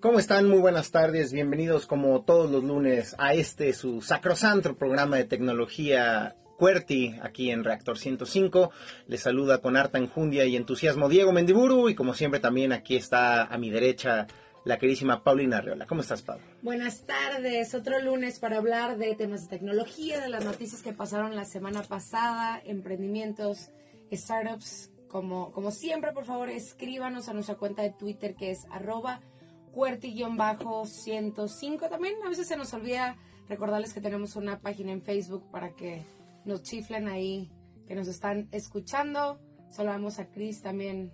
¿Cómo están? Muy buenas tardes. Bienvenidos como todos los lunes a este su sacrosanto programa de tecnología QWERTY aquí en Reactor 105. Les saluda con harta enjundia y entusiasmo Diego Mendiburu y como siempre también aquí está a mi derecha la queridísima Paulina Arreola. ¿Cómo estás, Pablo? Buenas tardes. Otro lunes para hablar de temas de tecnología, de las noticias que pasaron la semana pasada, emprendimientos, startups. Como, como siempre, por favor, escríbanos a nuestra cuenta de Twitter que es arroba cuerti-105. También a veces se nos olvida recordarles que tenemos una página en Facebook para que nos chiflen ahí, que nos están escuchando. Saludamos a Cris también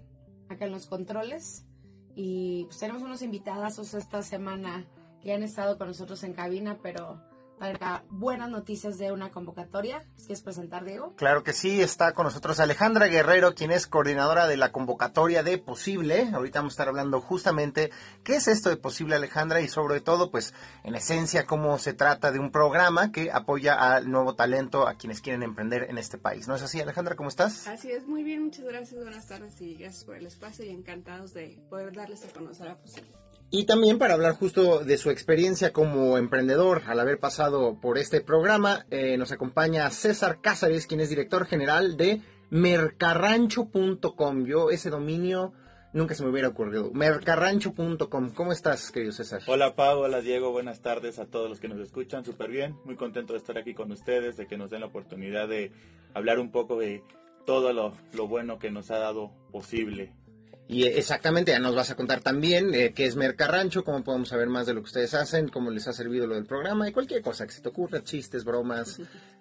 acá en los controles. Y pues tenemos unos invitados esta semana que han estado con nosotros en cabina, pero para buenas noticias de una convocatoria. ¿Quieres presentar, Diego? Claro que sí, está con nosotros Alejandra Guerrero, quien es coordinadora de la convocatoria de Posible. Ahorita vamos a estar hablando justamente qué es esto de Posible, Alejandra, y sobre todo, pues, en esencia, cómo se trata de un programa que apoya al nuevo talento, a quienes quieren emprender en este país. ¿No es así, Alejandra? ¿Cómo estás? Así es, muy bien, muchas gracias, buenas tardes y gracias por el espacio y encantados de poder darles a conocer a Posible. Y también para hablar justo de su experiencia como emprendedor al haber pasado por este programa, eh, nos acompaña César Cázares, quien es director general de mercarrancho.com. Yo ese dominio nunca se me hubiera ocurrido. Mercarrancho.com. ¿Cómo estás, querido César? Hola, Pau. Hola, Diego. Buenas tardes a todos los que nos escuchan. Súper bien. Muy contento de estar aquí con ustedes, de que nos den la oportunidad de hablar un poco de todo lo, lo bueno que nos ha dado posible y exactamente, ya nos vas a contar también eh, qué es Mercarrancho, cómo podemos saber más de lo que ustedes hacen, cómo les ha servido lo del programa y cualquier cosa que se te ocurra, chistes, bromas,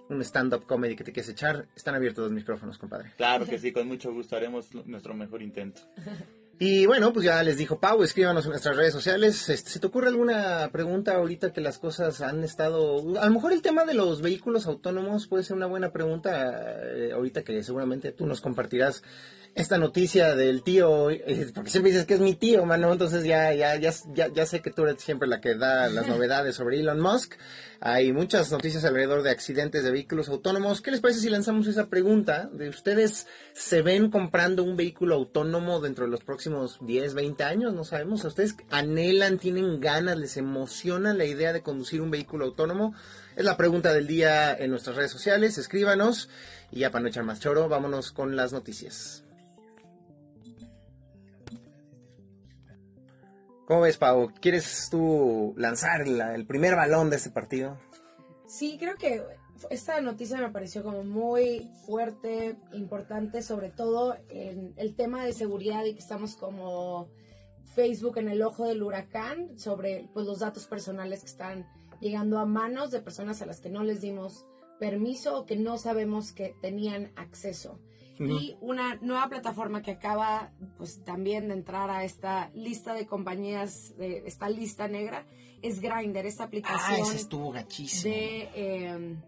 un stand-up comedy que te quieres echar. Están abiertos los micrófonos, compadre. Claro que sí, con mucho gusto haremos nuestro mejor intento. Y bueno, pues ya les dijo Pau, escríbanos en nuestras redes sociales. Este, ¿Se te ocurre alguna pregunta ahorita que las cosas han estado... A lo mejor el tema de los vehículos autónomos puede ser una buena pregunta eh, ahorita que seguramente tú nos compartirás esta noticia del tío, eh, porque siempre dices que es mi tío, mano, entonces ya, ya, ya, ya, sé que tú eres siempre la que da las novedades sobre Elon Musk. Hay muchas noticias alrededor de accidentes de vehículos autónomos. ¿Qué les parece si lanzamos esa pregunta? ¿De ustedes se ven comprando un vehículo autónomo dentro de los próximos 10, 20 años? No sabemos. ¿Ustedes anhelan, tienen ganas, les emociona la idea de conducir un vehículo autónomo? Es la pregunta del día en nuestras redes sociales. Escríbanos. Y ya para no echar más choro, vámonos con las noticias. ¿Cómo ves, Pau? ¿Quieres tú lanzar el primer balón de este partido? Sí, creo que esta noticia me pareció como muy fuerte, importante, sobre todo en el tema de seguridad y que estamos como Facebook en el ojo del huracán sobre pues, los datos personales que están llegando a manos de personas a las que no les dimos permiso o que no sabemos que tenían acceso y una nueva plataforma que acaba pues también de entrar a esta lista de compañías, de esta lista negra, es Grindr, esta aplicación. Ah, ese estuvo gachísimo. De, em,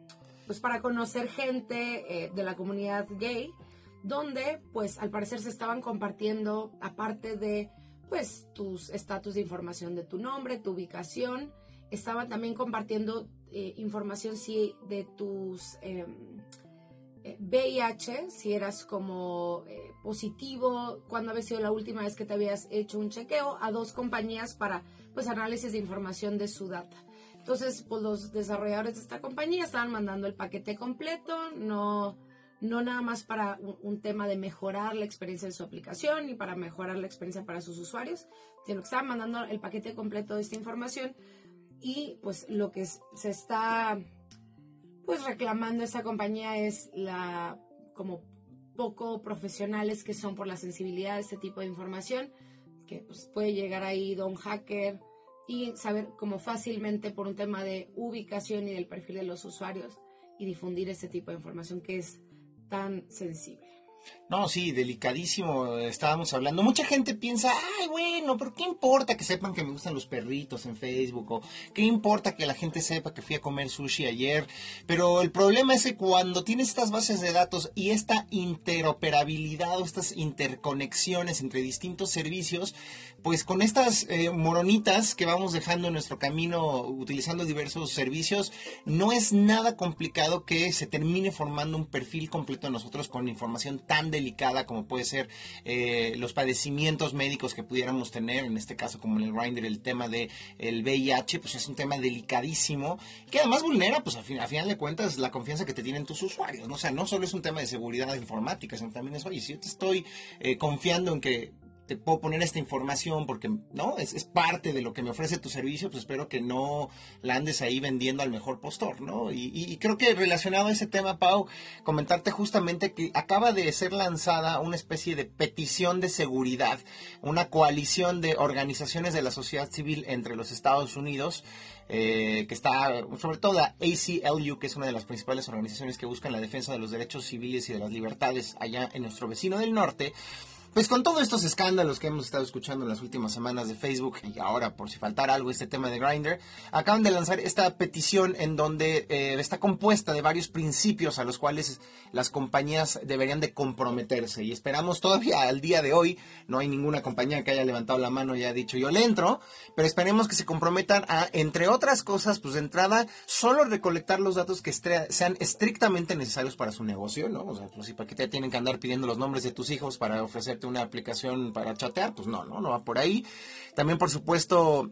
pues para conocer gente eh, de la comunidad gay, donde pues al parecer se estaban compartiendo, aparte de pues tus estatus de información de tu nombre, tu ubicación, estaban también compartiendo eh, información sí de tus em, VIH, si eras como eh, positivo, cuando había sido la última vez que te habías hecho un chequeo, a dos compañías para pues análisis de información de su data. Entonces, pues los desarrolladores de esta compañía estaban mandando el paquete completo, no, no nada más para un, tema de mejorar la experiencia de su aplicación y para mejorar la experiencia para sus usuarios, sino que estaban mandando el paquete completo de esta información y pues lo que se está pues reclamando esta compañía es la como poco profesionales que son por la sensibilidad de este tipo de información, que pues, puede llegar ahí don hacker y saber como fácilmente por un tema de ubicación y del perfil de los usuarios y difundir ese tipo de información que es tan sensible. No, sí, delicadísimo. Estábamos hablando. Mucha gente piensa, ay, bueno, pero ¿qué importa que sepan que me gustan los perritos en Facebook? ¿O qué importa que la gente sepa que fui a comer sushi ayer? Pero el problema es que cuando tienes estas bases de datos y esta interoperabilidad o estas interconexiones entre distintos servicios, pues con estas eh, moronitas que vamos dejando en nuestro camino utilizando diversos servicios, no es nada complicado que se termine formando un perfil completo de nosotros con información tan delicada como puede ser eh, los padecimientos médicos que pudiéramos tener, en este caso como en el Grindr, el tema del el VIH, pues es un tema delicadísimo que además vulnera, pues a, fin, a final de cuentas, la confianza que te tienen tus usuarios. ¿no? O sea, no solo es un tema de seguridad informática, sino también es, oye, si yo te estoy eh, confiando en que te puedo poner esta información porque no es, es, parte de lo que me ofrece tu servicio, pues espero que no la andes ahí vendiendo al mejor postor, ¿no? Y, y, creo que relacionado a ese tema, Pau, comentarte justamente que acaba de ser lanzada una especie de petición de seguridad, una coalición de organizaciones de la sociedad civil entre los Estados Unidos. Eh, que está, sobre todo la ACLU, que es una de las principales organizaciones que buscan la defensa de los derechos civiles y de las libertades allá en nuestro vecino del norte, pues con todos estos escándalos que hemos estado escuchando en las últimas semanas de Facebook y ahora por si faltara algo este tema de Grindr, acaban de lanzar esta petición en donde eh, está compuesta de varios principios a los cuales las compañías deberían de comprometerse y esperamos todavía al día de hoy, no hay ninguna compañía que haya levantado la mano y haya dicho yo le entro, pero esperemos que se comprometan a, entre otras cosas, pues de entrada, solo recolectar los datos que sean estrictamente necesarios para su negocio, ¿no? O sea, pues si para qué te tienen que andar pidiendo los nombres de tus hijos para ofrecer una aplicación para chatear, pues no, no, no va por ahí. También, por supuesto,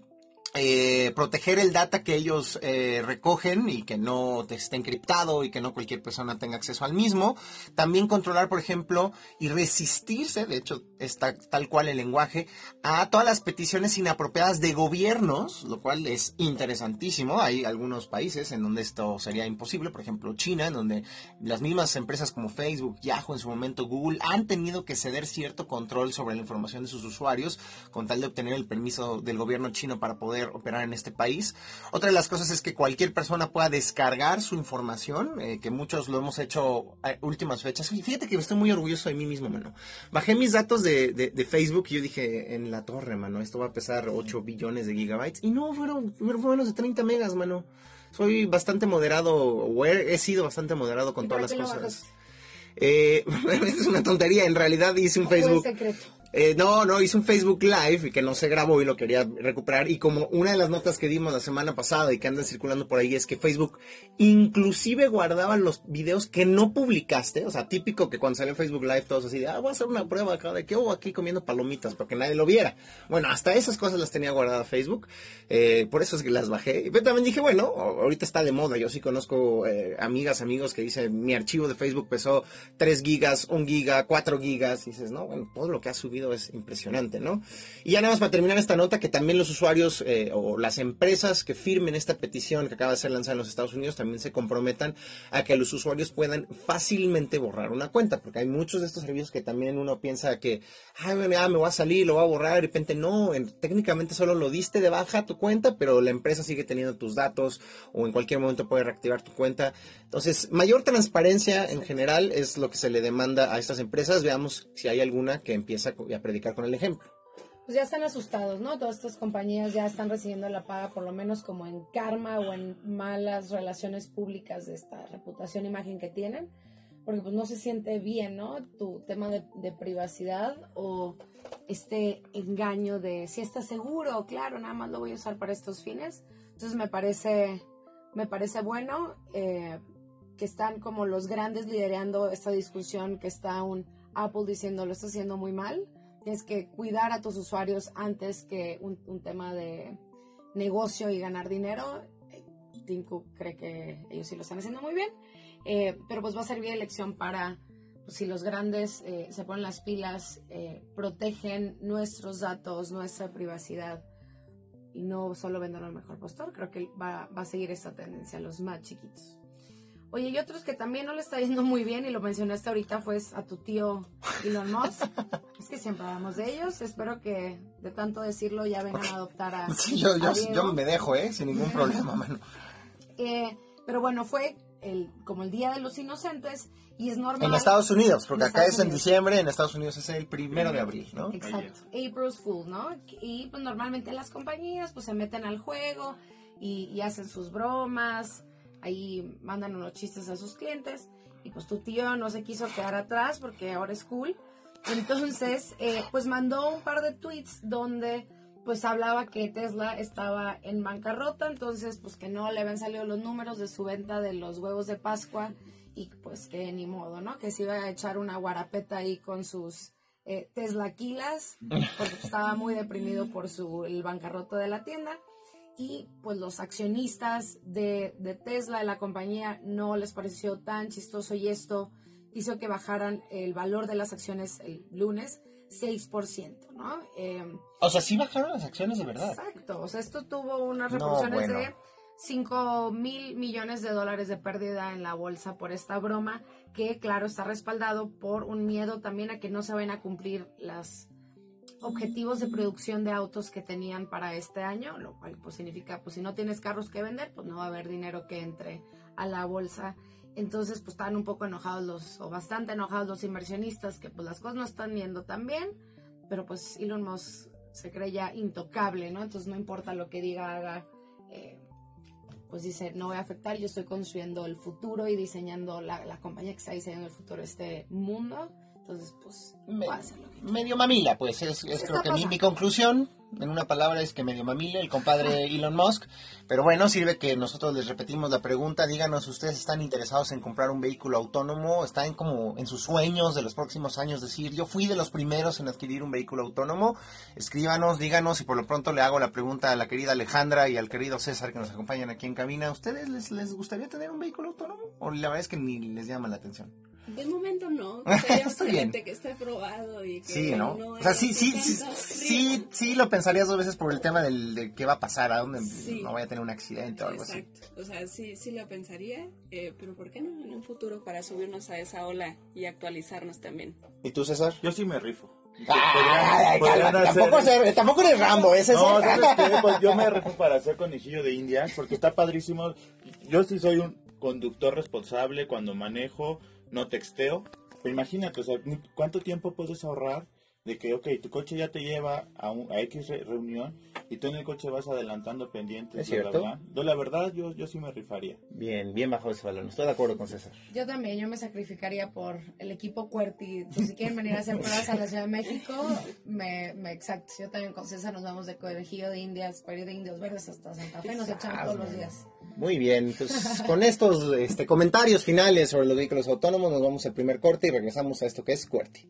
eh, proteger el data que ellos eh, recogen y que no esté encriptado y que no cualquier persona tenga acceso al mismo. También controlar, por ejemplo, y resistirse, de hecho está tal cual el lenguaje, a todas las peticiones inapropiadas de gobiernos, lo cual es interesantísimo. Hay algunos países en donde esto sería imposible, por ejemplo China, en donde las mismas empresas como Facebook, Yahoo, en su momento Google, han tenido que ceder cierto control sobre la información de sus usuarios con tal de obtener el permiso del gobierno chino para poder operar en este país. Otra de las cosas es que cualquier persona pueda descargar su información, eh, que muchos lo hemos hecho a últimas fechas. Fíjate que estoy muy orgulloso de mí mismo, mano. Bajé mis datos de, de, Facebook y yo dije, en la torre, mano, esto va a pesar 8 billones de gigabytes. Y no, fueron, fueron menos de 30 megas, mano. Soy bastante moderado, o he, sido bastante moderado con todas las cosas. Eh, es una tontería, en realidad hice un Facebook. Eh, no, no, hice un Facebook Live y que no se grabó y lo quería recuperar. Y como una de las notas que dimos la semana pasada y que andan circulando por ahí es que Facebook inclusive guardaba los videos que no publicaste. O sea, típico que cuando salió Facebook Live todos así de, ah, voy a hacer una prueba acá de que hubo aquí comiendo palomitas para que nadie lo viera. Bueno, hasta esas cosas las tenía guardadas Facebook. Eh, por eso es que las bajé. Pero también dije, bueno, ahorita está de moda. Yo sí conozco eh, amigas, amigos que dicen, mi archivo de Facebook pesó 3 gigas, 1 giga, 4 gigas. Y dices, no, bueno, todo lo que ha subido es impresionante, ¿no? Y ya nada más para terminar esta nota, que también los usuarios eh, o las empresas que firmen esta petición que acaba de ser lanzada en los Estados Unidos también se comprometan a que los usuarios puedan fácilmente borrar una cuenta, porque hay muchos de estos servicios que también uno piensa que, ay, ah, me voy a salir, lo voy a borrar, de repente no, técnicamente solo lo diste de baja tu cuenta, pero la empresa sigue teniendo tus datos o en cualquier momento puede reactivar tu cuenta. Entonces, mayor transparencia en general es lo que se le demanda a estas empresas. Veamos si hay alguna que empieza y a predicar con el ejemplo. Pues ya están asustados, ¿no? Todas estas compañías ya están recibiendo la paga por lo menos como en karma o en malas relaciones públicas de esta reputación, imagen que tienen, porque pues no se siente bien, ¿no? Tu tema de, de privacidad o este engaño de si está seguro, claro, nada más lo voy a usar para estos fines. Entonces me parece, me parece bueno eh, que están como los grandes liderando esta discusión, que está un Apple diciendo lo está haciendo muy mal Tienes que cuidar a tus usuarios antes que un, tema de negocio y ganar dinero. Tim Cook cree que ellos sí lo están haciendo muy bien, eh, pero pues va a servir de lección para pues, si los grandes eh, se ponen las pilas, eh, protegen nuestros datos, nuestra privacidad y no solo venden al mejor postor, creo que va, va a seguir esta tendencia los más chiquitos. Oye, y otros que también no le está yendo muy bien, y lo mencionaste ahorita, fue a tu tío Elon Musk. es que siempre hablamos de ellos. Espero que de tanto decirlo ya vengan a adoptar a. Sí, yo, yo, me dejo, ¿eh? Sin ningún problema, mano. Eh, pero bueno, fue el, como el Día de los Inocentes y es normal. En Estados Unidos, porque acá es en diciembre, en Estados Unidos es el primero de abril, ¿no? Exacto. April's Fool, ¿no? Y pues normalmente las compañías pues se meten al juego y, y hacen sus bromas ahí mandan unos chistes a sus clientes y pues tu tío no se quiso quedar atrás porque ahora es cool. Entonces, eh, pues mandó un par de tweets donde pues hablaba que Tesla estaba en bancarrota, entonces pues que no le habían salido los números de su venta de los huevos de Pascua y pues que ni modo, ¿no? Que se iba a echar una guarapeta ahí con sus eh, teslaquilas, porque estaba muy deprimido por su, el bancarroto de la tienda. Y pues los accionistas de, de Tesla, de la compañía, no les pareció tan chistoso y esto hizo que bajaran el valor de las acciones el lunes 6%, ¿no? Eh, O sea, sí bajaron las acciones de verdad. Exacto, o sea, esto tuvo unas No, repercusiones bueno. de 5 mil millones de dólares de pérdida en la bolsa por esta broma, que claro está respaldado por un miedo también a que no se vayan a cumplir los objetivos de producción de autos que tenían para este año, lo cual pues significa, pues si no tienes carros que vender, pues no va a haber dinero que entre a la bolsa. Entonces, pues estaban un poco enojados los, o bastante enojados los inversionistas, que pues las cosas no están yendo tan bien, pero pues Elon Musk se cree ya intocable, ¿no? Entonces no importa lo que diga, haga, eh, pues dice, no voy a afectar, yo estoy construyendo el futuro y diseñando la, la compañía que está diseñando el futuro de este mundo. Entonces, pues, Me- puede hacer lo que quiera. Medio mamila, pues es, es creo que mi, mi conclusión, en una palabra, es que medio mamila el compadre Elon Musk. Pero bueno, sirve que nosotros les repetimos la pregunta. Díganos, ¿ustedes están interesados en comprar un vehículo autónomo? ¿Están como en sus sueños de los próximos años? Decir, yo fui de los primeros en adquirir un vehículo autónomo. Escríbanos, díganos y por lo pronto le hago la pregunta a la querida Alejandra y al querido César que nos acompañan aquí en cabina. ¿A ustedes les, les gustaría tener un vehículo autónomo? ¿O la verdad es que ni les llama la atención? De momento no. Sería Está bien. que esté probado y que Sí, ¿no? no o sea, sí, sí, sí, sí, sí lo pensarías dos veces por el tema del, de qué va a pasar, a dónde Sí. no vaya a tener un accidente o algo así. Exacto. O sea, sí, sí lo pensaría, eh, pero ¿por qué no en un futuro para subirnos a esa ola y actualizarnos también? ¿Y tú, César? Yo sí me rifo. Ay, Podrían cálmate, hacer- tampoco, ser- tampoco eres Rambo, ese No, es ¿sabes qué? Pues yo me rifo para hacer conejillo de indias porque está padrísimo. Yo sí soy un conductor responsable cuando manejo, no texteo. Pero imagínate, o sea, ¿cuánto tiempo puedes ahorrar de que, ok, tu coche ya te lleva a, un, a X re- reunión y tú en el coche vas adelantando pendientes? Es bla, bla, cierto. bla? Yo, la verdad, yo, yo sí me rifaría. Bien, bien bajo ese balón. Estoy de acuerdo con César. Yo también, yo me sacrificaría por el equipo Cuerti. Pues, si quieren venir a hacer pruebas a la Ciudad de México, me, me exacto. Yo también con César nos vamos de Conejillo de Indias, ir de Indios Verdes hasta Santa Fe. Nos echamos todos los días. Muy bien, pues con estos este, comentarios finales sobre los vehículos autónomos nos vamos al primer corte y regresamos a esto que es QWERTY.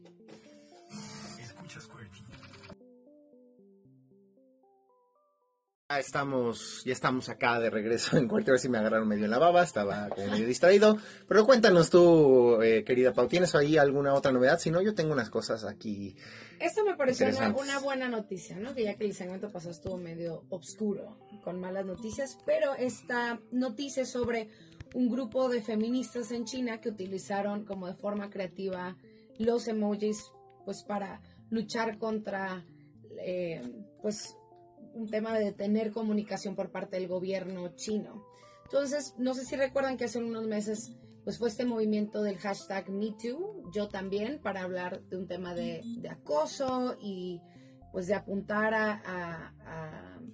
Estamos, ya estamos acá de regreso en a ver si me agarraron medio en la baba, estaba como medio distraído. Pero cuéntanos tú, eh, querida Pau, ¿tienes ahí alguna otra novedad? Si no, yo tengo unas cosas aquí. Esto me pareció una, buena noticia, ¿no? Que ya que el segmento pasado estuvo medio oscuro, con malas noticias, pero esta noticia es sobre un grupo de feministas en China que utilizaron como de forma creativa los emojis, pues para luchar contra, eh, pues, un tema de detener comunicación por parte del gobierno chino. Entonces, no sé si recuerdan que hace unos meses pues fue este movimiento del hashtag MeToo, yo también, para hablar de un tema de, acoso y pues de apuntar a, eh,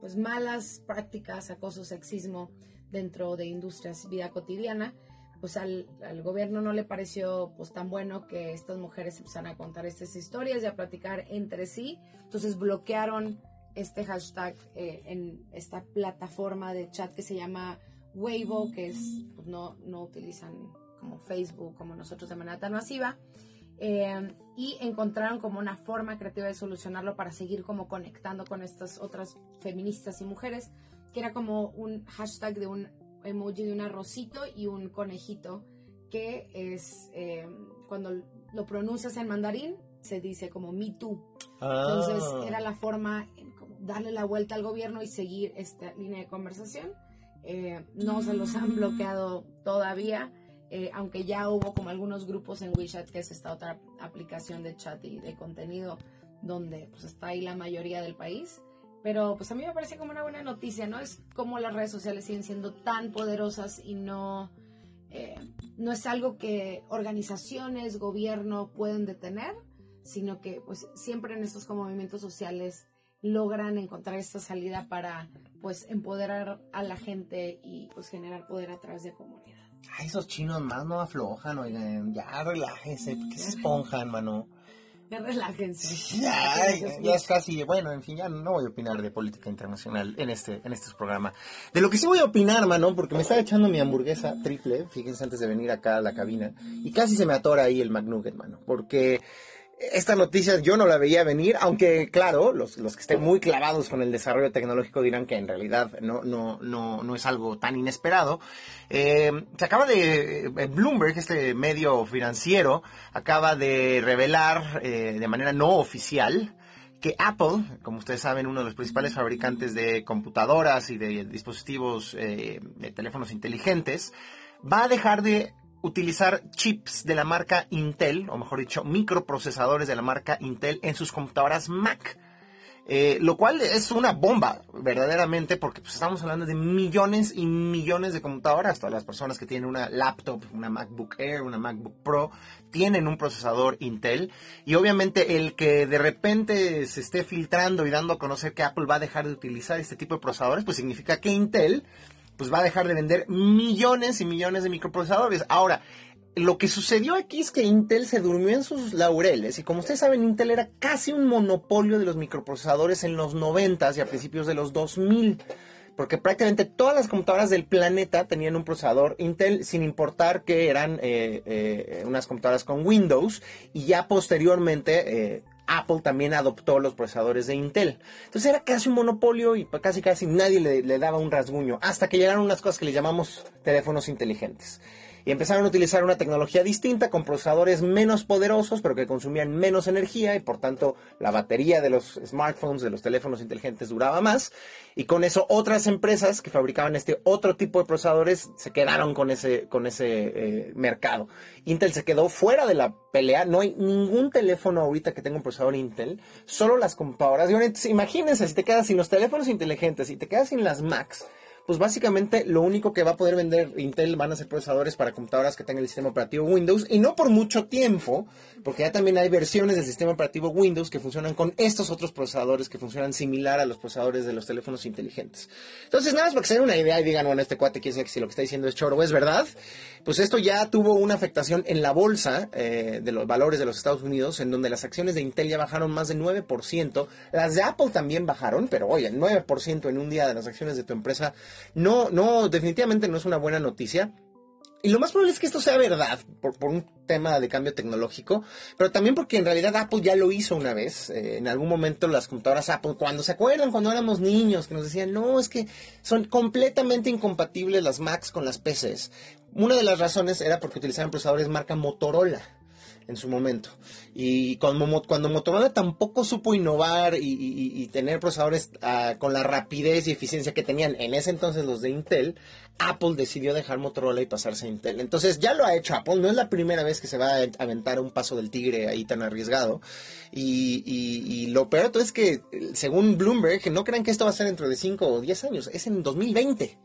pues malas prácticas, acoso, sexismo dentro de industrias, vida cotidiana. Pues al, al gobierno no le pareció pues tan bueno que estas mujeres empezaran a contar estas historias y a platicar entre sí. Entonces bloquearon este hashtag eh, en esta plataforma de chat que se llama Weibo, que es, pues no, no utilizan como Facebook, como nosotros de manera tan masiva, eh, y encontraron como una forma creativa de solucionarlo para seguir como conectando con estas otras feministas y mujeres, que era como un hashtag de un emoji de un arrocito y un conejito, que es, eh, cuando lo pronuncias en mandarín, se dice como Me Too. Entonces Ah. era la forma darle la vuelta al gobierno y seguir esta línea de conversación. Eh, no se los han bloqueado todavía, eh, aunque ya hubo como algunos grupos en WeChat, que es esta otra aplicación de chat y de contenido, donde pues está ahí la mayoría del país. Pero pues a mí me parece como una buena noticia, ¿no? Es como las redes sociales siguen siendo tan poderosas y no, eh, no es algo que organizaciones, gobierno pueden detener, sino que pues siempre en estos como movimientos sociales logran encontrar esta salida para pues empoderar a la gente y pues generar poder a través de comunidad. Ay, esos chinos más no aflojan, oigan, ya relájense, que se esponjan, mano. Ya relájense. Ya, ya, ya es casi, bueno, en fin, ya no voy a opinar de política internacional en este, en este programa. De lo que sí voy a opinar, mano, porque me estaba echando mi hamburguesa triple, fíjense antes de venir acá a la cabina, y casi se me atora ahí el McNugget, mano, porque esta noticia yo no la veía venir, aunque claro, los, los que estén muy clavados con el desarrollo tecnológico dirán que en realidad no, no, no, no es algo tan inesperado. Eh, se acaba de, eh, Bloomberg, este medio financiero, acaba de revelar eh, de manera no oficial que Apple, como ustedes saben, uno de los principales fabricantes de computadoras y de dispositivos de teléfonos inteligentes, va a dejar de utilizar chips de la marca Intel, o mejor dicho, microprocesadores de la marca Intel en sus computadoras Mac. Eh, lo cual es una bomba, verdaderamente, porque pues, estamos hablando de millones y millones de computadoras. Todas las personas que tienen una laptop, una MacBook Air, una MacBook Pro, tienen un procesador Intel. Y obviamente el que de repente se esté filtrando y dando a conocer que Apple va a dejar de utilizar este tipo de procesadores, pues significa que Intel pues va a dejar de vender millones y millones de microprocesadores. Ahora, lo que sucedió aquí es que Intel se durmió en sus laureles y como ustedes saben, Intel era casi un monopolio de los microprocesadores en los 90 y a principios de los 2000 porque prácticamente todas las computadoras del planeta tenían un procesador Intel, sin importar que eran eh, eh, unas computadoras con Windows, y ya posteriormente eh, Apple también adoptó los procesadores de Intel. Entonces era casi un monopolio y casi casi nadie le, daba un rasguño, hasta que llegaron unas cosas que le llamamos teléfonos inteligentes y empezaron a utilizar una tecnología distinta con procesadores menos poderosos pero que consumían menos energía y por tanto la batería de los smartphones, de los teléfonos inteligentes duraba más y con eso otras empresas que fabricaban este otro tipo de procesadores se quedaron con ese, con ese eh, mercado. Intel se quedó fuera de la pelea, no hay ningún teléfono ahorita que tenga un procesador Intel, solo las computadoras. Imagínense si te quedas sin los teléfonos inteligentes y te quedas sin las Macs pues básicamente lo único que va a poder vender Intel van a ser procesadores para computadoras que tengan el sistema operativo Windows y no por mucho tiempo, porque ya también hay versiones del sistema operativo Windows que funcionan con estos otros procesadores que funcionan similar a los procesadores de los teléfonos inteligentes. Entonces, nada más para que se den una idea y digan, bueno, este cuate quiere decir que si lo que está diciendo es choro, es verdad, pues esto ya tuvo una afectación en la bolsa eh, de los valores de los Estados Unidos, en donde las acciones de Intel ya bajaron más de 9%, las de Apple también bajaron, pero oye, el 9% en un día de las acciones de tu empresa no, no, definitivamente no es una buena noticia. Y lo más probable es que esto sea verdad, por, un tema de cambio tecnológico, pero también porque en realidad Apple ya lo hizo una vez. Eh, en algún momento las computadoras Apple, cuando se acuerdan, cuando éramos niños, que nos decían, no, es que son completamente incompatibles las Macs con las PCs. Una de las razones era porque utilizaban procesadores marca Motorola en su momento. Y cuando, cuando Motorola tampoco supo innovar y, tener procesadores ah, con la rapidez y eficiencia que tenían en ese entonces los de Intel, Apple decidió dejar Motorola y pasarse a Intel. Entonces ya lo ha hecho Apple, no es la primera vez que se va a aventar un paso del tigre ahí tan arriesgado. Y, y lo peor es que, según Bloomberg, no crean que esto va a ser dentro de 5 o 10 años, es en 2020.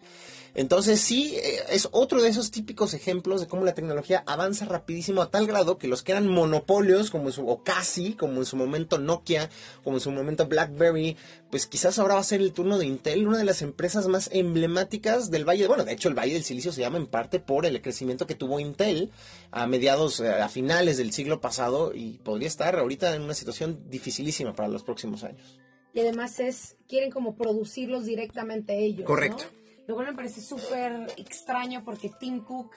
Entonces sí, eh, es otro de esos típicos ejemplos de cómo la tecnología avanza rapidísimo a tal grado que los que eran monopolios, como en su, o casi, como en su momento Nokia, como en su momento BlackBerry, pues quizás ahora va a ser el turno de Intel, una de las empresas más emblemáticas del Valle, bueno, de hecho el Valle del Silicio se llama en parte por el crecimiento que tuvo Intel a mediados, eh, a finales del siglo pasado y podría estar ahorita en una situación dificilísima para los próximos años. Y además es, quieren como producirlos directamente ellos. Correcto. Lo cual me parece súper extraño porque Tim Cook,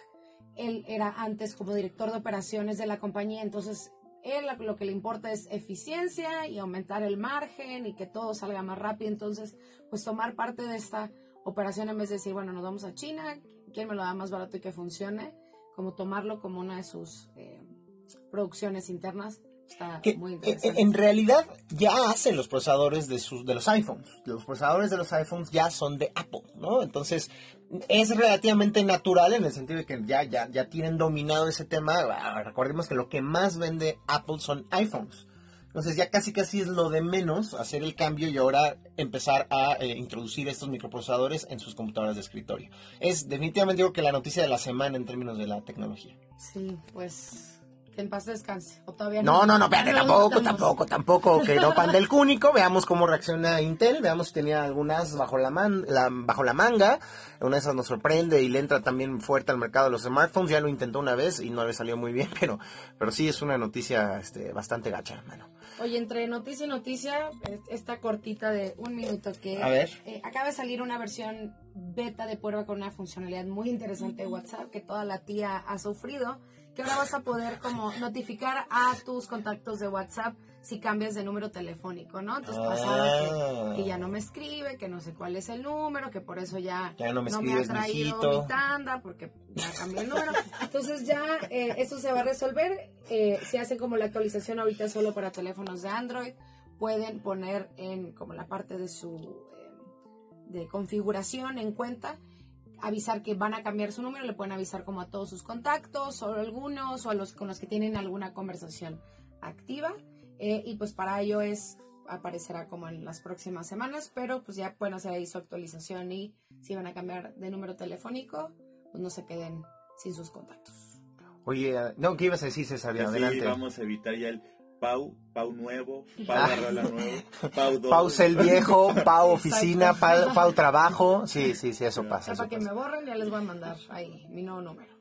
él era antes como director de operaciones de la compañía, entonces él lo que le importa es eficiencia y aumentar el margen y que todo salga más rápido. Entonces, pues tomar parte de esta operación en vez de decir, bueno, nos vamos a China, ¿quién me lo da más barato y que funcione? Como tomarlo como una de sus eh, producciones internas eh, en realidad ya hacen los procesadores de, sus, de los iPhones. Los procesadores de los iPhones ya son de Apple, ¿no? Entonces es relativamente natural en el sentido de que ya, ya, ya tienen dominado ese tema. Ah, recordemos que lo que más vende Apple son iPhones. Entonces ya casi casi es lo de menos hacer el cambio y ahora empezar a eh, introducir estos microprocesadores en sus computadoras de escritorio. Es definitivamente digo que la noticia de la semana en términos de la tecnología. Sí, pues Que en paz descanse. O todavía No, no, no, espérate, no lo tampoco, tampoco, tampoco, que no pan del cúnico. Veamos cómo reacciona Intel, veamos si tenía algunas bajo la, man- la- bajo la manga. Una de esas nos sorprende y le entra también fuerte al mercado de los smartphones. Ya lo intentó una vez y no le salió muy bien, pero, pero sí es una noticia este, bastante gacha, mano. Oye, entre noticia y noticia, esta cortita de un minuto que A ver. eh, acaba de salir una versión beta de prueba con una funcionalidad muy interesante de WhatsApp que toda la tía ha sufrido, que ahora vas a poder como notificar a tus contactos de WhatsApp si cambias de número telefónico, ¿no? Entonces pasaba Ah. que, que ya no me escribe, que no sé cuál es el número, que por eso ya, Ya no me ha traído mijito. mi tanda porque ya cambié el número. Entonces ya eh, esto se va a resolver. Eh, si hacen como la actualización ahorita solo para teléfonos de Android, pueden poner en como la parte de su eh, de configuración en cuenta avisar que van a cambiar su número, le pueden avisar como a todos sus contactos o a algunos o a los con los que tienen alguna conversación activa eh, y pues para iOS aparecerá como en las próximas semanas, pero pues ya pueden hacer ahí su actualización y si van a cambiar de número telefónico, pues no se queden sin sus contactos. Oye, no, ¿qué ibas a decir, César? Así Adelante. vamos a evitar ya el Pau, Pau nuevo, Pau Ah. Arrola nuevo, Pau doble. Pausa el viejo, Pau oficina, Pau, Pau trabajo. Sí, sí, sí, eso pasa. para que me borren ya les voy a mandar ahí mi nuevo número.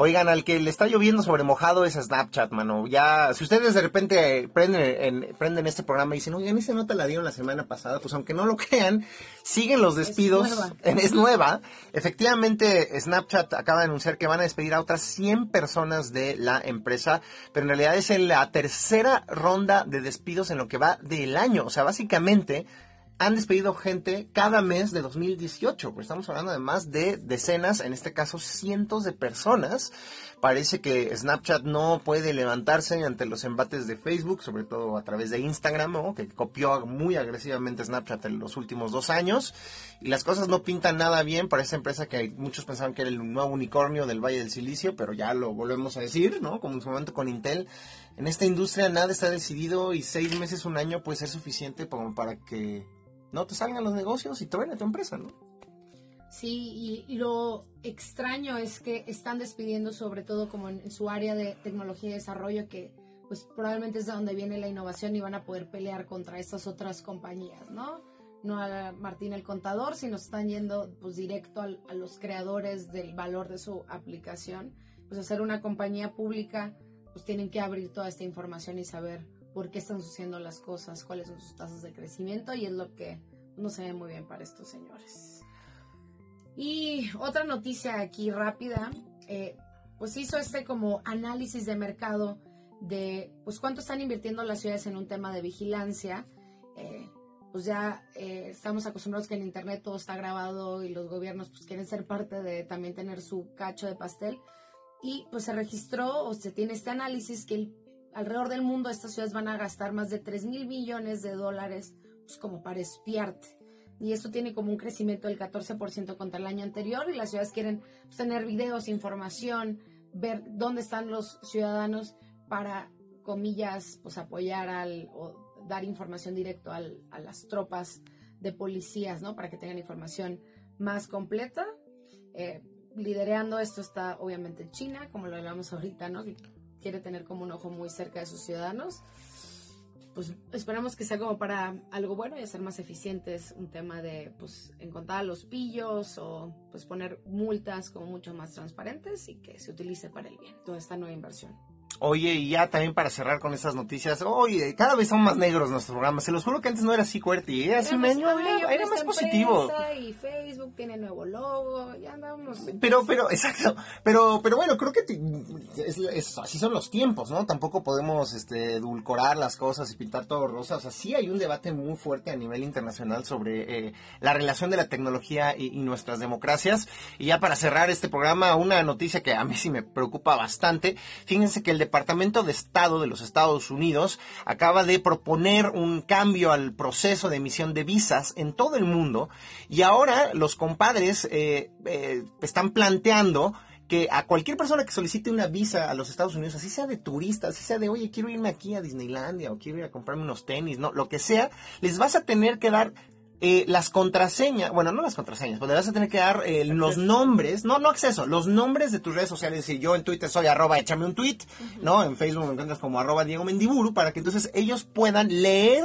Oigan, al que le está lloviendo sobre mojado es a Snapchat, mano. Ya, si ustedes de repente prenden, en- prenden este programa y dicen, oigan, esa nota la dieron la semana pasada, pues aunque no lo crean, siguen los despidos. nueva. En- Es nueva. Efectivamente, Snapchat acaba de anunciar que van a despedir a otras 100 personas de la empresa, pero en realidad es en la tercera ronda de despidos en lo que va del año. O sea, básicamente han despedido gente cada mes de 2018. Pues estamos hablando de más de decenas, en este caso cientos de personas. Parece que Snapchat no puede levantarse ante los embates de Facebook, sobre todo a través de Instagram, ¿no? que copió muy agresivamente Snapchat en los últimos dos años. Y las cosas no pintan nada bien para esta empresa que muchos pensaban que era el nuevo unicornio del Valle del Silicio, pero ya lo volvemos a decir, ¿no? Como en su momento con Intel. En esta industria nada está decidido y seis meses, un año puede ser suficiente como para que no te salgan los negocios y truene tu empresa, ¿no? Sí, y lo extraño es que están despidiendo sobre todo como en, su área de tecnología y desarrollo que pues probablemente es de donde viene la innovación y van a poder pelear contra estas otras compañías, ¿no? No a Martín el contador, sino están yendo pues directo a los creadores del valor de su aplicación. Pues hacer una compañía pública, pues tienen que abrir toda esta información y saber por qué están sucediendo las cosas, cuáles son sus tasas de crecimiento y es lo que no se ve muy bien para estos señores. Y otra noticia aquí rápida, eh, pues hizo este como análisis de mercado de pues cuánto están invirtiendo las ciudades en un tema de vigilancia. Eh, pues ya eh, estamos acostumbrados que en internet todo está grabado y los gobiernos pues quieren ser parte de también tener su cacho de pastel. Y pues se registró o se tiene este análisis que el- alrededor del mundo estas ciudades van a gastar más de 3 mil millones de dólares pues como para espiarte y esto tiene como un crecimiento del 14% contra el año anterior y las ciudades quieren pues, tener videos, información, ver dónde están los ciudadanos para, comillas, pues apoyar al o dar información directo al- a las tropas de policías, ¿no? Para que tengan información más completa. Eh, liderando esto está obviamente China, como lo hablamos ahorita, ¿no? Quiere tener como un ojo muy cerca de sus ciudadanos pues esperamos que sea como para algo bueno y hacer más eficientes un tema de pues encontrar los pillos o pues poner multas como mucho más transparentes y que se utilice para el bien toda esta nueva inversión. Oye, y ya también para cerrar con estas noticias, oye, cada vez son más negros nuestros programas. Se los juro que antes no era así fuerte, y hace un Éramos, año "Ay, era, era más positivo. Y Facebook tiene nuevo logo, ya andamos. Pero, pero, exacto. Pero, pero bueno, creo que es- así son los tiempos, ¿no? Tampoco podemos este, edulcorar las cosas y pintar todo rosa. O sea, sí hay un debate muy fuerte a nivel internacional sobre eh, la relación de la tecnología y, y nuestras democracias. Y ya para cerrar este programa, una noticia que a mí sí me preocupa bastante. Fíjense que el Departamento de Estado de los Estados Unidos acaba de proponer un cambio al proceso de emisión de visas en todo el mundo. Y ahora los compadres eh, eh, están planteando que a cualquier persona que solicite una visa a los Estados Unidos, así sea de turista, así sea de, oye, quiero irme aquí a Disneylandia o quiero ir a comprarme unos tenis, no, lo que sea, les vas a tener que dar eh, las contraseñas, bueno, no las contraseñas, pues le vas a tener que dar eh, los nombres, no, no acceso, los nombres de tus redes sociales. Si yo en Twitter soy arroba échame un tweet, ¿no? En Facebook me encuentras como arroba Diego Mendiburu, para que entonces ellos puedan leer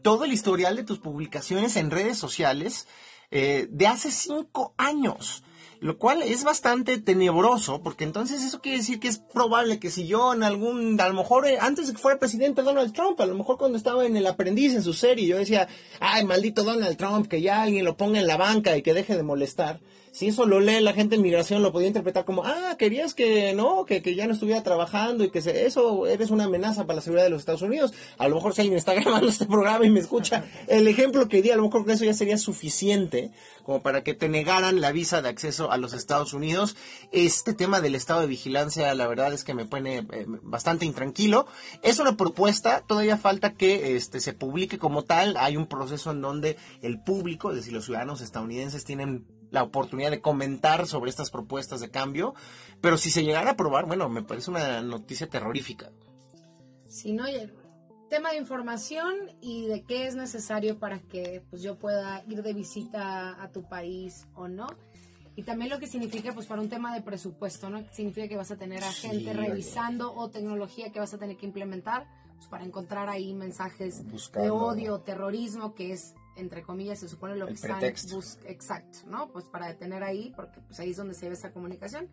todo el historial de tus publicaciones en redes sociales eh, de hace cinco años lo cual es bastante tenebroso, porque entonces eso quiere decir que es probable que si yo en algún, a lo mejor eh, antes de que fuera presidente Donald Trump, a lo mejor cuando estaba en el aprendiz en su serie, yo decía, ay, maldito Donald Trump, que ya alguien lo ponga en la banca y que deje de molestar si eso lo lee la gente en migración, lo podía interpretar como, ah, querías que no, que, que ya no estuviera trabajando y que eso eres una amenaza para la seguridad de los Estados Unidos. A lo mejor si alguien está grabando este programa y me escucha el ejemplo que di, a lo mejor eso ya sería suficiente como para que te negaran la visa de acceso a los Estados Unidos. Este tema del estado de vigilancia, la verdad es que me pone eh, bastante intranquilo. Es una propuesta, todavía falta que este, se publique como tal. Hay un proceso en donde el público, es decir, los ciudadanos estadounidenses tienen la oportunidad de comentar sobre estas propuestas de cambio, pero si se llegara a aprobar, bueno, me parece una noticia terrorífica. Sí, no, el tema de información y de qué es necesario para que pues, yo pueda ir de visita a tu país o no. Y también lo que significa, pues, para un tema de presupuesto, ¿no? Significa que vas a tener a gente revisando o tecnología que vas a tener que implementar pues, para encontrar ahí mensajes de odio, terrorismo, que es entre comillas, se supone lo que están exacto, ¿no? Pues para detener ahí, porque pues ahí es donde se ve esa comunicación.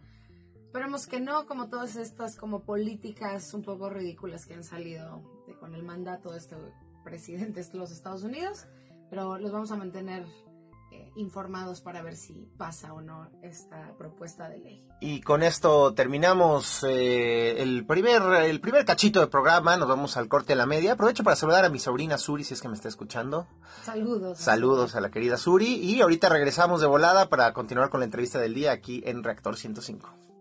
Esperemos que no, como todas estas como políticas un poco ridículas que han salido con el mandato de este presidente de los Estados Unidos, pero los vamos a mantener informados para ver si pasa o no esta propuesta de ley. Y con esto terminamos eh, el, primer, el primer cachito del programa, nos vamos al corte de la media. Aprovecho para saludar a mi sobrina Suri, si es que me está escuchando. Saludos. Saludos a la querida Suri y ahorita regresamos de volada para continuar con la entrevista del día aquí en Reactor 105.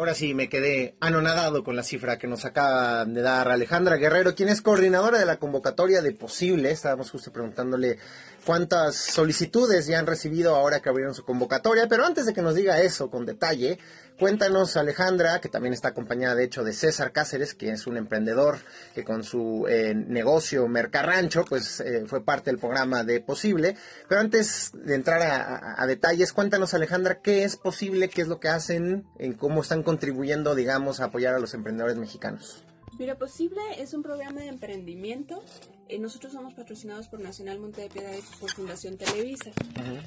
Ahora sí, me quedé anonadado con la cifra que nos acaba de dar Alejandra Guerrero, quien es coordinadora de la convocatoria de Posible. Estábamos justo preguntándole cuántas solicitudes ya han recibido ahora que abrieron su convocatoria, pero antes de que nos diga eso con detalle, Cuéntanos, Alejandra, que también está acompañada, de hecho, de César Cáceres, que es un emprendedor que con su eh, negocio Mercarrancho, pues eh, fue parte del programa de Posible. Pero antes de entrar a, detalles, cuéntanos, Alejandra, qué es Posible, qué es lo que hacen, en cómo están contribuyendo, digamos, a apoyar a los emprendedores mexicanos. Mira, Posible es un programa de emprendimiento eh, nosotros somos patrocinados por Nacional Monte de Piedad y por Fundación Televisa.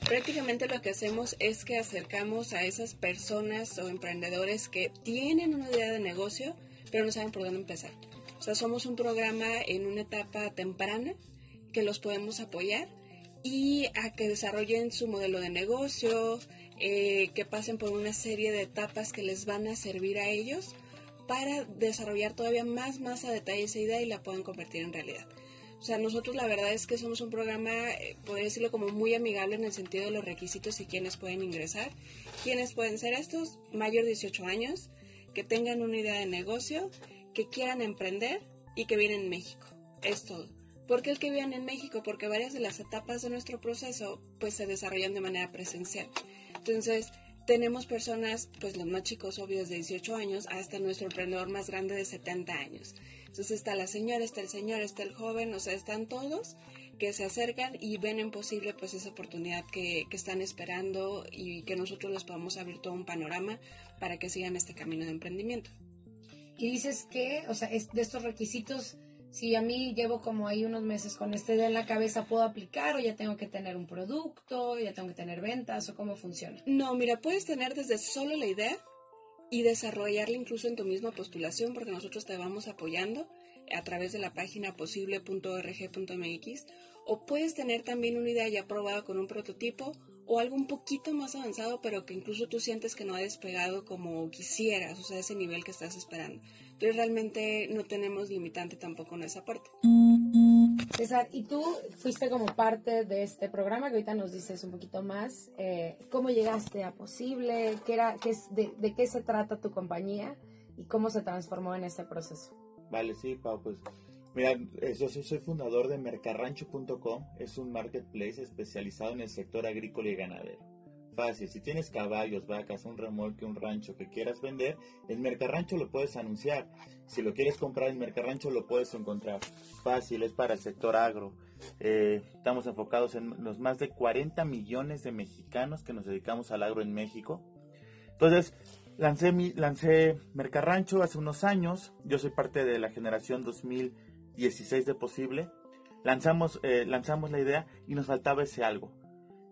Prácticamente lo que hacemos es que acercamos a esas personas o emprendedores que tienen una idea de negocio, pero no saben por dónde empezar. O sea, somos un programa en una etapa temprana que los podemos apoyar y a que desarrollen su modelo de negocio, eh, que pasen por una serie de etapas que les van a servir a ellos para desarrollar todavía más, más a detalle esa idea y la puedan convertir en realidad. O sea, nosotros la verdad es que somos un programa, eh, podría decirlo como muy amigable en el sentido de los requisitos y quiénes pueden ingresar. ¿Quiénes pueden ser estos? Mayor de 18 años, que tengan una idea de negocio, que quieran emprender y que vienen en México. Es todo. ¿Por qué el que vivan en México? Porque varias de las etapas de nuestro proceso pues se desarrollan de manera presencial. Entonces, tenemos personas, pues los más chicos obvios de 18 años, hasta nuestro emprendedor más grande de 70 años. Entonces está la señora, está el señor, está el joven, o sea, están todos que se acercan y ven en posible pues esa oportunidad que, están esperando y que nosotros les podamos abrir todo un panorama para que sigan este camino de emprendimiento. Y dices que, o sea, es de estos requisitos, si a mí llevo como ahí unos meses con esta idea en la cabeza, ¿puedo aplicar o ya tengo que tener un producto, ya tengo que tener ventas o cómo funciona? No, mira, puedes tener desde solo la idea y desarrollarla incluso en tu misma postulación porque nosotros te vamos apoyando a través de la página posible.org.mx o puedes tener también una idea ya probada con un prototipo o algo un poquito más avanzado pero que incluso tú sientes que no ha despegado como quisieras, o sea, ese nivel que estás esperando. Entonces realmente no tenemos limitante tampoco en esa parte. César, y tú fuiste como parte de este programa, que ahorita nos dices un poquito más, eh, ¿cómo llegaste a Posible? ¿Qué era, qué es, de, qué se trata tu compañía? ¿Y cómo se transformó en este proceso? Vale, sí, Pau, pues mira, yo soy fundador de mercarrancho.com, es un marketplace especializado en el sector agrícola y ganadero. Fácil, si tienes caballos, vacas, un remolque, un rancho que quieras vender, en Mercarrancho lo puedes anunciar. Si lo quieres comprar en Mercarrancho lo puedes encontrar. Fácil, es para el sector agro. Eh, estamos enfocados en los más de 40 millones de mexicanos que nos dedicamos al agro en México. Entonces, lancé, mi, lancé Mercarrancho hace unos años. Yo soy parte de la generación 2016 de Posible. Lanzamos, eh, lanzamos la idea y nos faltaba ese algo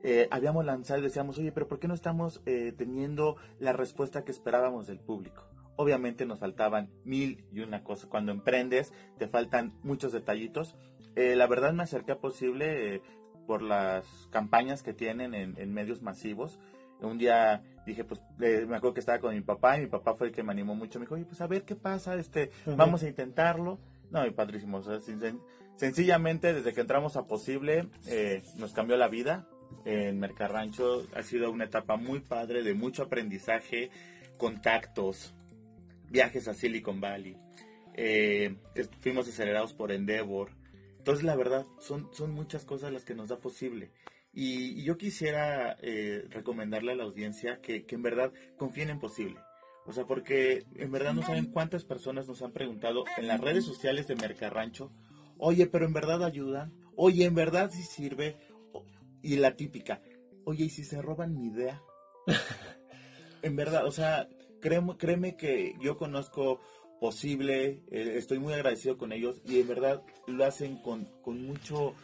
eh, habíamos lanzado y decíamos, oye, pero ¿por qué no estamos eh, teniendo la respuesta que esperábamos del público? Obviamente nos faltaban mil y una cosa. Cuando emprendes te faltan muchos detallitos. Eh, la verdad me acerqué a posible por las campañas que tienen en, medios masivos. Un día dije, pues me acuerdo que estaba con mi papá y mi papá fue el que me animó mucho. Me dijo, oye, pues a ver qué pasa, este, vamos a intentarlo. No, y padrísimo. sencillamente, desde que entramos a Posible, nos cambió la vida en Mercarrancho ha sido una etapa muy padre de mucho aprendizaje, contactos, viajes a Silicon Valley. Eh, fuimos acelerados por Endeavor. Entonces, la verdad, son, son muchas cosas las que nos da posible. Y, yo quisiera eh, recomendarle a la audiencia que, que en verdad confíen en posible. O sea, porque en verdad no saben cuántas personas nos han preguntado en las redes sociales de Mercarrancho, oye, pero en verdad ayuda, oye, en verdad sí sirve, y la típica, oye, ¿y si se roban mi idea? en verdad, o sea, créeme, créeme que yo conozco posible, eh, estoy muy agradecido con ellos y en verdad lo hacen con, con mucho,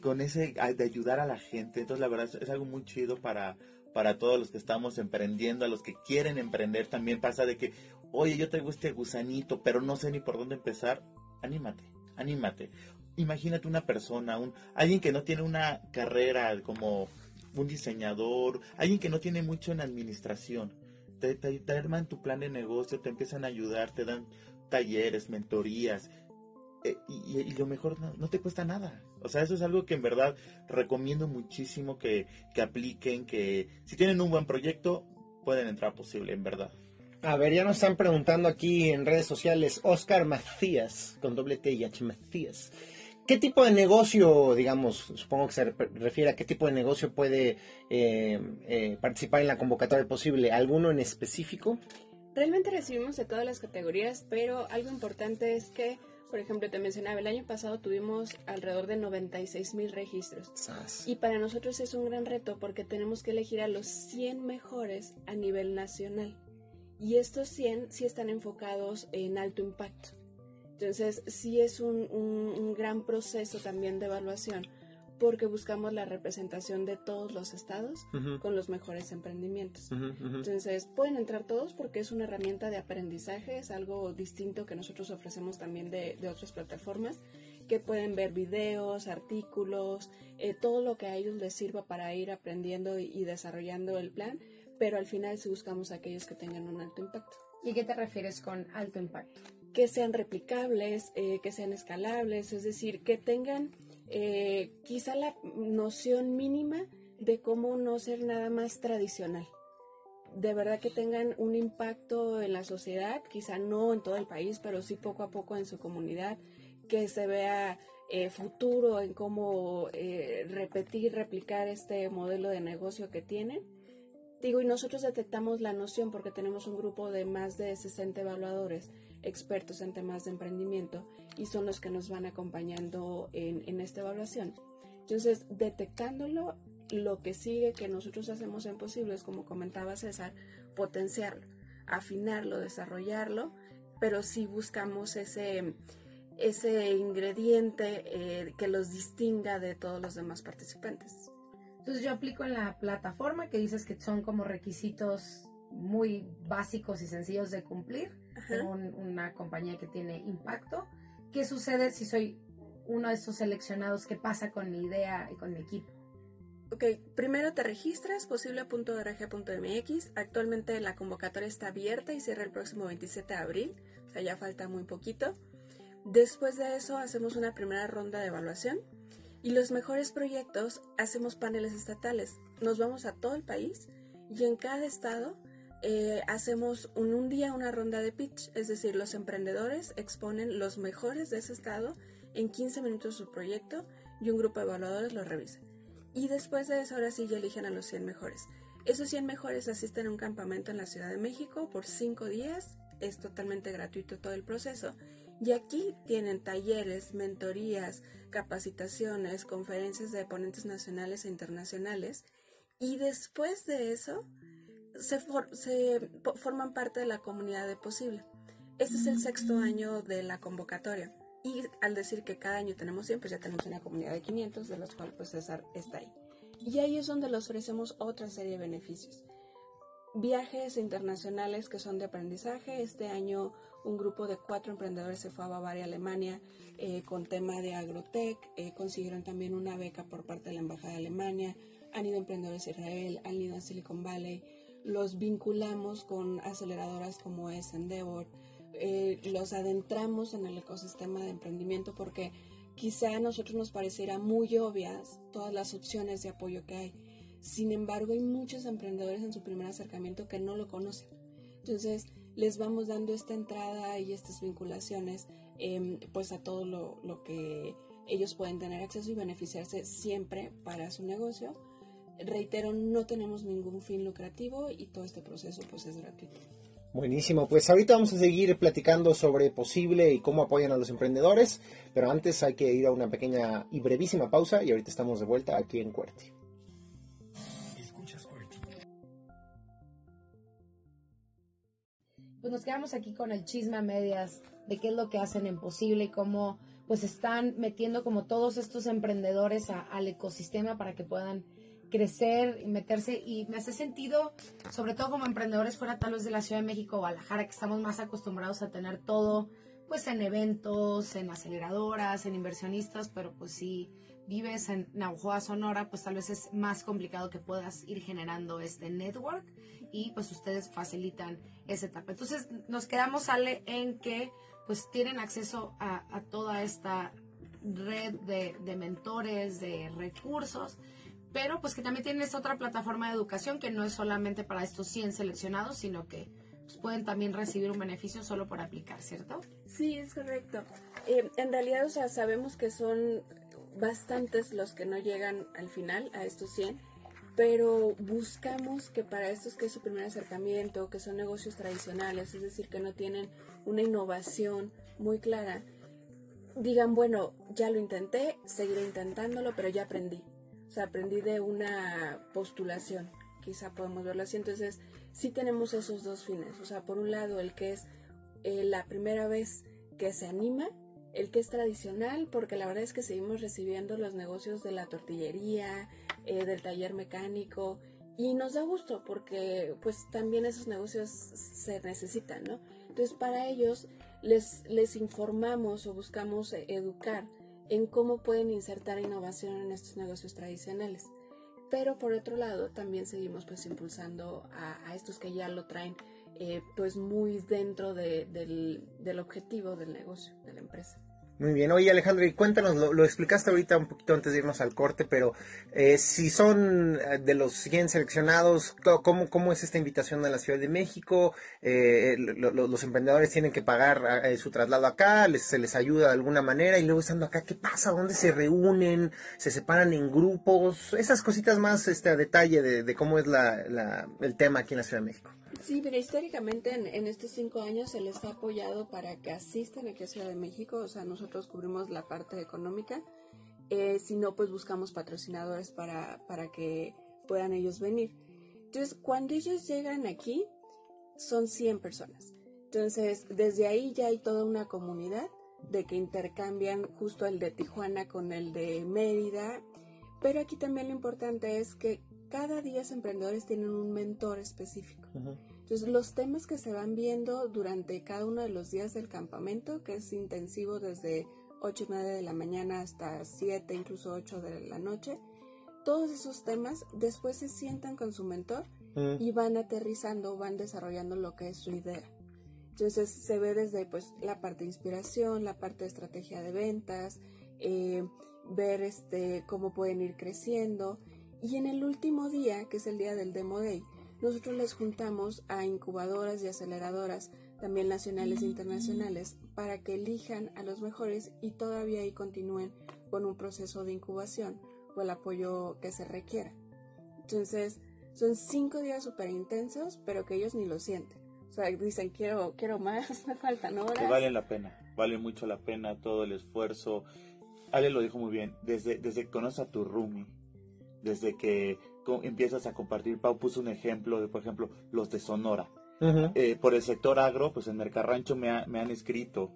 con, ese de ayudar a la gente. Entonces, la verdad es, algo muy chido para, para todos los que estamos emprendiendo, a los que quieren emprender. También pasa de que, oye, yo traigo este gusanito, pero no sé ni por dónde empezar. Anímate, anímate imagínate una persona, un, alguien que no tiene una carrera como un diseñador, alguien que no tiene mucho en administración. Te, te, arman tu plan de negocio, te empiezan a ayudar, te dan talleres, mentorías. Eh, y, lo mejor no, te cuesta nada. O sea, eso es algo que en verdad recomiendo muchísimo que, que apliquen, que si tienen un buen proyecto, pueden entrar posible, en verdad. A ver, ya nos están preguntando aquí en redes sociales, Oscar Macías, con doble T y H Macías. ¿Qué tipo de negocio, digamos, supongo que se refiere a qué tipo de negocio puede eh, eh, participar en la convocatoria posible? ¿Alguno en específico? Realmente recibimos de todas las categorías, pero algo importante es que, por ejemplo, te mencionaba, el año pasado tuvimos alrededor de 96 mil registros. Y para nosotros es un gran reto porque tenemos que elegir a los 100 mejores a nivel nacional. Y estos 100 sí están enfocados en alto impacto. Entonces, sí es un, gran proceso también de evaluación porque buscamos la representación de todos los estados con los mejores emprendimientos. Entonces, pueden entrar todos porque es una herramienta de aprendizaje, es algo distinto que nosotros ofrecemos también de, otras plataformas, que pueden ver videos, artículos, eh, todo lo que a ellos les sirva para ir aprendiendo y, y desarrollando el plan, pero al final sí buscamos aquellos que tengan un alto impacto. ¿Y qué te refieres con alto impacto? que sean replicables, eh, que sean escalables, es decir, que tengan eh, quizá la noción mínima de cómo no ser nada más tradicional. De verdad que tengan un impacto en la sociedad, quizá no en todo el país, pero sí poco a poco en su comunidad, que se vea eh, futuro en cómo repetir, replicar este modelo de negocio que tienen. Digo, y nosotros detectamos la noción porque tenemos un grupo de más de 60 evaluadores expertos en temas de emprendimiento y son los que nos van acompañando en, esta evaluación. Entonces, detectándolo, lo que sigue que nosotros hacemos en posible es, como comentaba César, potenciarlo, afinarlo, desarrollarlo, pero sí buscamos ese, ese ingrediente eh, que los distinga de todos los demás participantes. Entonces yo aplico en la plataforma que dices que son como requisitos muy básicos y sencillos de cumplir con una compañía que tiene impacto. ¿Qué sucede si soy uno de esos seleccionados? ¿Qué pasa con mi idea y con mi equipo? Ok, primero te registras posible.org.mx. Actualmente la convocatoria está abierta y cierra el próximo 27 de abril, o sea, ya falta muy poquito. Después de eso hacemos una primera ronda de evaluación y los mejores proyectos hacemos paneles estatales. Nos vamos a todo el país y en cada estado eh, hacemos un, un, día una ronda de pitch, es decir, los emprendedores exponen los mejores de ese estado en 15 minutos su proyecto y un grupo de evaluadores lo revisa. Y después de eso, ahora sí ya eligen a los 100 mejores. Esos 100 mejores asisten a un campamento en la Ciudad de México por 5 días, es totalmente gratuito todo el proceso. Y aquí tienen talleres, mentorías, capacitaciones, conferencias de ponentes nacionales e internacionales. Y después de eso, se, se forman parte de la comunidad de Posible. Este es el sexto año de la convocatoria. Y al decir que cada año tenemos 100, pues ya tenemos una comunidad de 500, de los cuales pues César está ahí. Y ahí es donde les ofrecemos otra serie de beneficios. Viajes internacionales que son de aprendizaje. Este año un grupo de cuatro emprendedores se fue a Bavaria, Alemania, eh, con tema de agrotech. Eh, consiguieron también una beca por parte de la Embajada de Alemania. Han ido emprendedores a Israel, han ido a Silicon Valley. Los vinculamos con aceleradoras como es Endeavor. Eh, los adentramos en el ecosistema de emprendimiento porque quizá a nosotros nos pareciera muy obvias todas las opciones de apoyo que hay. Sin embargo, hay muchos emprendedores en su primer acercamiento que no lo conocen. Entonces, les vamos dando esta entrada y estas vinculaciones em, pues a todo lo, lo, que ellos pueden tener acceso y beneficiarse siempre para su negocio. Reitero, no tenemos ningún fin lucrativo y todo este proceso pues es gratuito. Buenísimo, pues ahorita vamos a seguir platicando sobre posible y cómo apoyan a los emprendedores, pero antes hay que ir a una pequeña y brevísima pausa y ahorita estamos de vuelta aquí en Cuerti. Pues nos quedamos aquí con el chisme a medias de qué es lo que hacen en posible y cómo pues están metiendo como todos estos emprendedores al ecosistema para que puedan crecer y meterse y me hace sentido, sobre todo como emprendedores fuera tal vez de la Ciudad de México o Guadalajara, que estamos más acostumbrados a tener todo pues en eventos, en aceleradoras, en inversionistas, pero pues si vives en Naujoa, Sonora, pues tal vez es más complicado que puedas ir generando este network y pues ustedes facilitan esa etapa. Entonces nos quedamos, sale en que pues tienen acceso a, toda esta red de, de mentores, de recursos, pero pues que también tienen esta otra plataforma de educación que no es solamente para estos 100 seleccionados, sino que pues, pueden también recibir un beneficio solo por aplicar, ¿cierto? Sí, es correcto. Eh, en realidad, o sea, sabemos que son bastantes los que no llegan al final a estos 100, pero buscamos que para estos que es su primer acercamiento, que son negocios tradicionales, es decir, que no tienen una innovación muy clara, digan, bueno, ya lo intenté, seguiré intentándolo, pero ya aprendí. O sea, aprendí de una postulación, quizá podemos verlo así. Entonces, sí tenemos esos dos fines. O sea, por un lado, el que es eh, la primera vez que se anima, el que es tradicional, porque la verdad es que seguimos recibiendo los negocios de la tortillería, eh, del taller mecánico, y nos da gusto porque pues también esos negocios se necesitan, ¿no? Entonces para ellos les, les informamos o buscamos educar en cómo pueden insertar innovación en estos negocios tradicionales. Pero por otro lado, también seguimos pues impulsando a, estos que ya lo traen eh, pues muy dentro del, del objetivo del negocio, de la empresa. Muy bien, oye Alejandro, y cuéntanos, lo, explicaste ahorita un poquito antes de irnos al corte, pero eh, si son eh, de los 100 seleccionados, ¿cómo, cómo es esta invitación a la Ciudad de México? Eh, los emprendedores tienen que pagar su traslado acá, les, se les ayuda de alguna manera, y luego estando acá, ¿qué pasa? ¿Dónde se reúnen? ¿Se separan en grupos? Esas cositas más este, a detalle de, de cómo es la, el tema aquí en la Ciudad de México. Sí, pero históricamente en, estos cinco años se les ha apoyado para que asistan aquí a Ciudad de México, o sea, nosotros cubrimos la parte económica, eh, si no, pues buscamos patrocinadores para, para que puedan ellos venir. Entonces, cuando ellos llegan aquí, son 100 personas. Entonces, desde ahí ya hay toda una comunidad de que intercambian justo el de Tijuana con el de Mérida. Pero aquí también lo importante es que cada día los emprendedores tienen un mentor específico. Entonces, los temas que se van viendo durante cada uno de los días del campamento, que es intensivo desde 8 y media de la mañana hasta 7, incluso 8 de la noche, todos esos temas después se sientan con su mentor y van aterrizando, van desarrollando lo que es su idea. Entonces se ve desde pues la parte de inspiración, la parte de estrategia de ventas, eh, ver este cómo pueden ir creciendo y en el último día, que es el día del Demo Day, nosotros les juntamos a incubadoras y aceleradoras, también nacionales e internacionales, para que elijan a los mejores y todavía ahí continúen con un proceso de incubación o el apoyo que se requiera. Entonces, Son cinco días súper intensos, pero que ellos ni lo sienten. O sea, dicen, quiero, quiero más, me faltan horas. Que valen la pena, vale mucho la pena todo el esfuerzo. Ale lo dijo muy bien, desde, desde que conoces a tu roomie, desde que empiezas a compartir, Pau puso un ejemplo de, por ejemplo, los de Sonora. Eh, por el sector agro, pues en Mercarrancho me, ha- me han escrito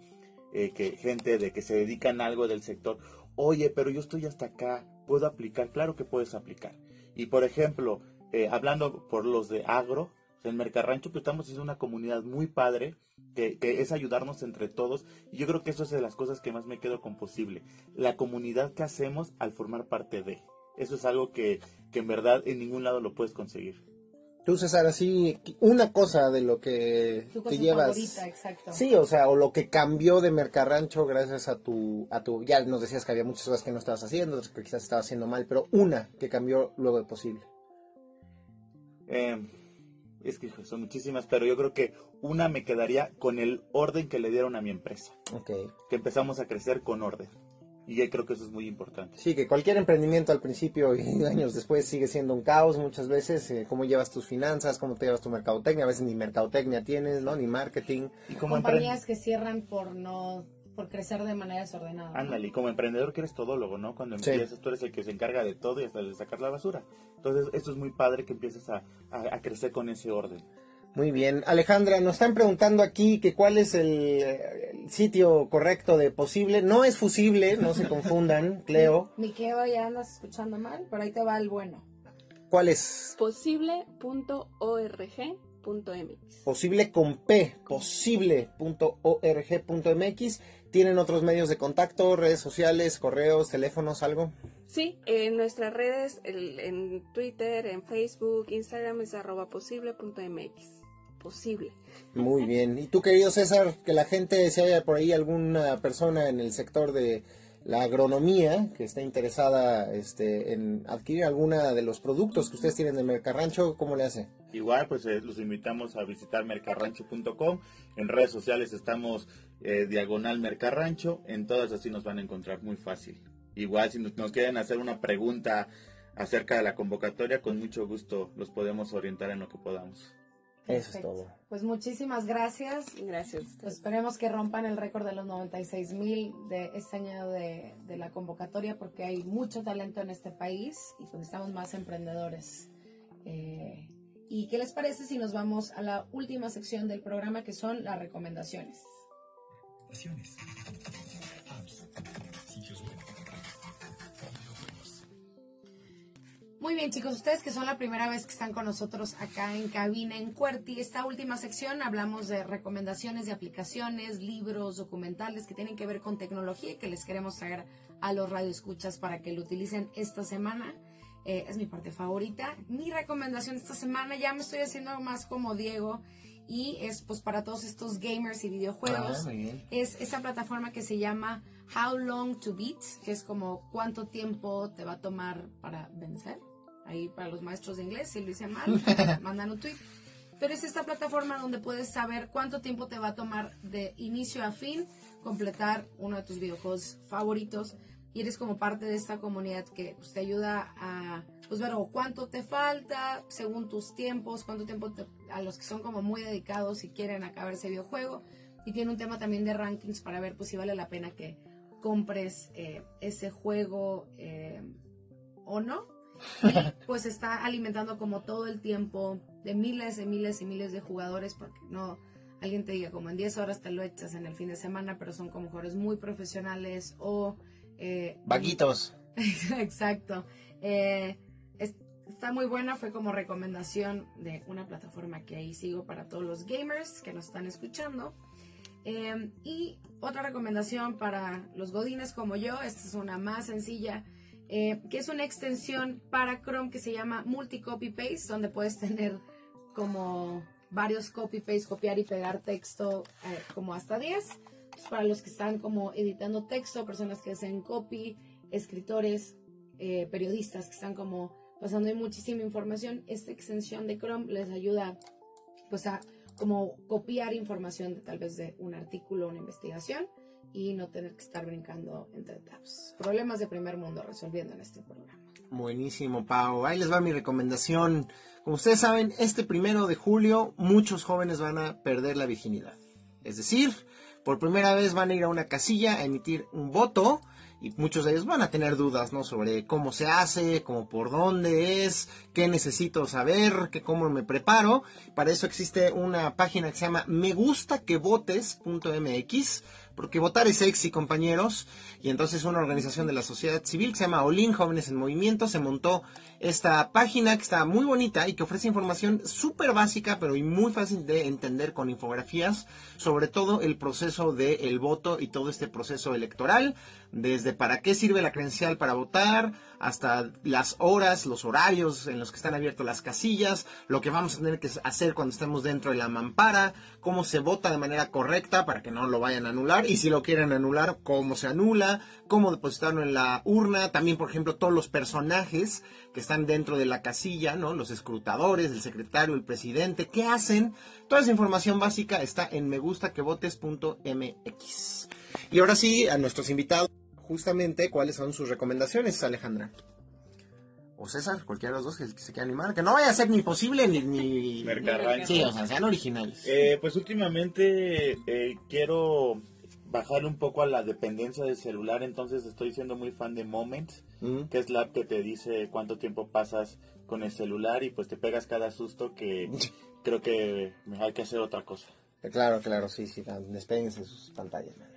eh, que gente de que se dedican a algo del sector, oye, pero yo estoy hasta acá, ¿puedo aplicar? Claro que puedes aplicar. Y por ejemplo, eh, hablando por los de agro, en Mercarrancho pues estamos en una comunidad muy padre, que, que es ayudarnos entre todos, y yo creo que eso es de las cosas que más me quedo con posible, la comunidad que hacemos al formar parte de. Eso es algo que, que en verdad en ningún lado lo puedes conseguir. Tú, César, así, una cosa de lo que Tu te llevas. favorita, exacto. Sí, o sea, o lo que cambió de Mercarrancho gracias a tu, a tu, ya nos decías que había muchas cosas que no estabas haciendo, otras que quizás estabas haciendo mal, pero una que cambió luego de posible. Eh, es que son muchísimas, pero yo creo que una me quedaría con el orden que le dieron a mi empresa, Ok. que empezamos a crecer con orden. Y yo creo que eso es muy importante. Sí, que cualquier emprendimiento al principio y años después sigue siendo un caos muchas veces. eh, cómo llevas tus finanzas, cómo te llevas tu mercadotecnia. A veces ni mercadotecnia tienes, ¿no? Ni marketing. Y como Compañías que cierran por no por crecer de manera desordenada. ¿no? ándale, y como emprendedor que eres todólogo, ¿no? Cuando Sí. empiezas, tú eres el que se encarga de todo y hasta de sacar la basura. Entonces, esto es muy padre que empieces a, a- a crecer con ese orden. Muy bien. Alejandra, nos están preguntando aquí que cuál es el, el sitio correcto de posible. No es fusible, no se confundan, Cleo. Mi ya andas escuchando mal, pero ahí te va el bueno. ¿Cuál es? Posible.org.mx. Posible con P, posible.org.mx. ¿Tienen otros medios de contacto, redes sociales, correos, teléfonos, algo? Sí, en nuestras redes, el- en Twitter, en Facebook, Instagram es arroba posible.mx. Posible. Muy bien. ¿Y tú, querido César, que la gente, si haya por ahí alguna persona en el sector de la agronomía que está interesada este, en adquirir alguna de los productos que ustedes tienen de Mercarrancho, ¿cómo le hace? Igual, pues eh, los invitamos a visitar mercarrancho.com. En redes sociales estamos eh, diagonal mercarrancho. En todas así nos van a encontrar muy fácil. Igual, si nos, nos quieren hacer una pregunta acerca de la convocatoria, con mucho gusto los podemos orientar en lo que podamos. Eso es Perfecto. todo. Pues muchísimas gracias. Gracias. Pues esperemos que rompan el récord de los 96 mil de este año de, de la convocatoria porque hay mucho talento en este país y pues necesitamos más emprendedores. Eh, ¿Y qué les parece si nos vamos a la última sección del programa que son las recomendaciones? Pasiones. Muy bien, chicos, ustedes que son la primera vez que están con nosotros acá en cabina en Cuerti, esta última sección hablamos de recomendaciones de aplicaciones, libros, documentales que tienen que ver con tecnología y que les queremos traer a los radioescuchas para que lo utilicen esta semana. Eh, es mi parte favorita. Mi recomendación esta semana, ya me estoy haciendo más como Diego, y es pues para todos estos gamers y videojuegos Ah, es esa plataforma que se llama How Long to Beat, que es como cuánto tiempo te va a tomar para vencer. Ahí para los maestros de inglés, si lo hice mal, mandan un tweet. Pero es esta plataforma donde puedes saber cuánto tiempo te va a tomar de inicio a fin completar uno de tus videojuegos favoritos. Y eres como parte de esta comunidad que pues, te ayuda a pues, ver o cuánto te falta según tus tiempos, cuánto tiempo te- a los que son como muy dedicados y quieren acabar ese videojuego. Y tiene un tema también de rankings para ver pues, si vale la pena que compres eh, ese juego eh, o no. Pues está alimentando como todo el tiempo de miles y miles y miles de jugadores porque no alguien te diga como en 10 horas te lo echas en el fin de semana, pero son como jugadores muy profesionales o... eh, Vaguitos. Exacto. Eh, es- está muy buena, fue como recomendación de una plataforma que ahí sigo para todos los gamers que nos están escuchando. Eh, y otra recomendación para los godines como yo, esta es una más sencilla, eh, que es una extensión para Chrome que se llama Multi-Copy Paste, donde puedes tener como varios copy-paste, copiar y pegar texto eh, como hasta 10. Pues para los que están como editando texto, personas que hacen copy, escritores, eh, periodistas que están como pasando muchísima información, esta extensión de Chrome les ayuda pues a como copiar información de tal vez de un artículo, una investigación y no tener que estar brincando entre tabs. Problemas de primer mundo resolviendo en este programa. Buenísimo, Pau. Ahí les va mi recomendación. Como ustedes saben, este primero de julio muchos jóvenes van a perder la virginidad. Es decir, por primera vez van a ir a una casilla a emitir un voto y muchos de ellos van a tener dudas, ¿no? Sobre cómo se hace, cómo por dónde es, qué necesito saber, qué cómo me preparo. Para eso existe una página que se llama megustaquevotes.mx porque votar es sexy, compañeros. Y entonces una organización de la sociedad civil que se llama Olin Jóvenes en Movimiento se montó esta página que está muy bonita y que ofrece información súper básica, pero y muy fácil de entender con infografías sobre todo el proceso del voto y todo este proceso electoral, desde para qué sirve la credencial para votar, hasta las horas, los horarios en los que están abiertas las casillas, lo que vamos a tener que hacer cuando estemos dentro de la mampara, cómo se vota de manera correcta para que no lo vayan a anular y si lo quieren anular, cómo se anula, cómo depositarlo en la urna, también por ejemplo todos los personajes que están dentro de la casilla, ¿no? Los escrutadores, el secretario, el presidente, ¿qué hacen? Toda esa información básica está en megustaquevotes.mx. Y ahora sí, a nuestros invitados, justamente, ¿cuáles son sus recomendaciones, Alejandra? O César, cualquiera de los dos que, se quiera animar. Que no vaya a ser ni posible ni... ni... Sí, o sea, sean originales. Eh, pues últimamente eh, quiero bajar un poco a la dependencia del celular, entonces estoy siendo muy fan de Moments, Mm. que es la app que te dice cuánto tiempo pasas con el celular y pues te pegas cada susto que creo que hay que hacer otra cosa. Claro, claro, sí, sí, despéguense de sus pantallas. man.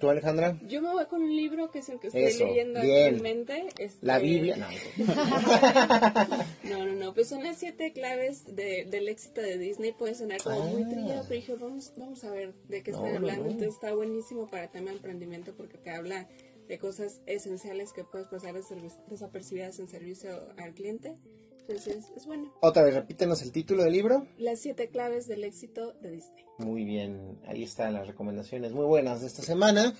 ¿Tú, Alejandra? Yo me voy con un libro que es el que estoy Eso, leyendo bien. actualmente. este- La Biblia. No, No, no, no, pues son las siete claves de- del éxito de Disney. Puede sonar como muy Ah. trillado, pero dije, vamos, vamos a ver de qué No, están hablando. no. Entonces está buenísimo para tema de emprendimiento porque te habla de cosas esenciales que puedes pasar desapercibidas en servicio al cliente. Entonces es bueno. Otra vez, repítenos el título del libro. Las siete claves del éxito de Disney. Muy bien, ahí están las recomendaciones muy buenas de esta semana.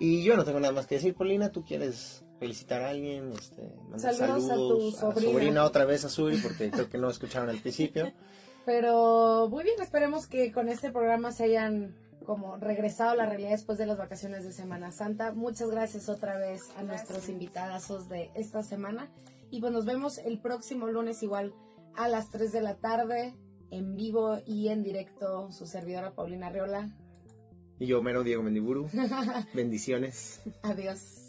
Y yo no tengo nada más que decir, Paulina, ¿tú quieres felicitar a alguien? Este, mandar Saludos a tu sobrina otra vez a Suri, porque creo que no escucharon al principio. Pero muy bien, esperemos que con este programa se hayan como regresado a la realidad después de las vacaciones de Semana Santa. Muchas gracias otra vez a nuestros invitadazos de esta semana. Y pues nos vemos el próximo lunes igual a las 3 de la tarde en vivo y en directo su servidora Paulina Riola. Y yo, mero Diego Mendiburu. Bendiciones. Adiós.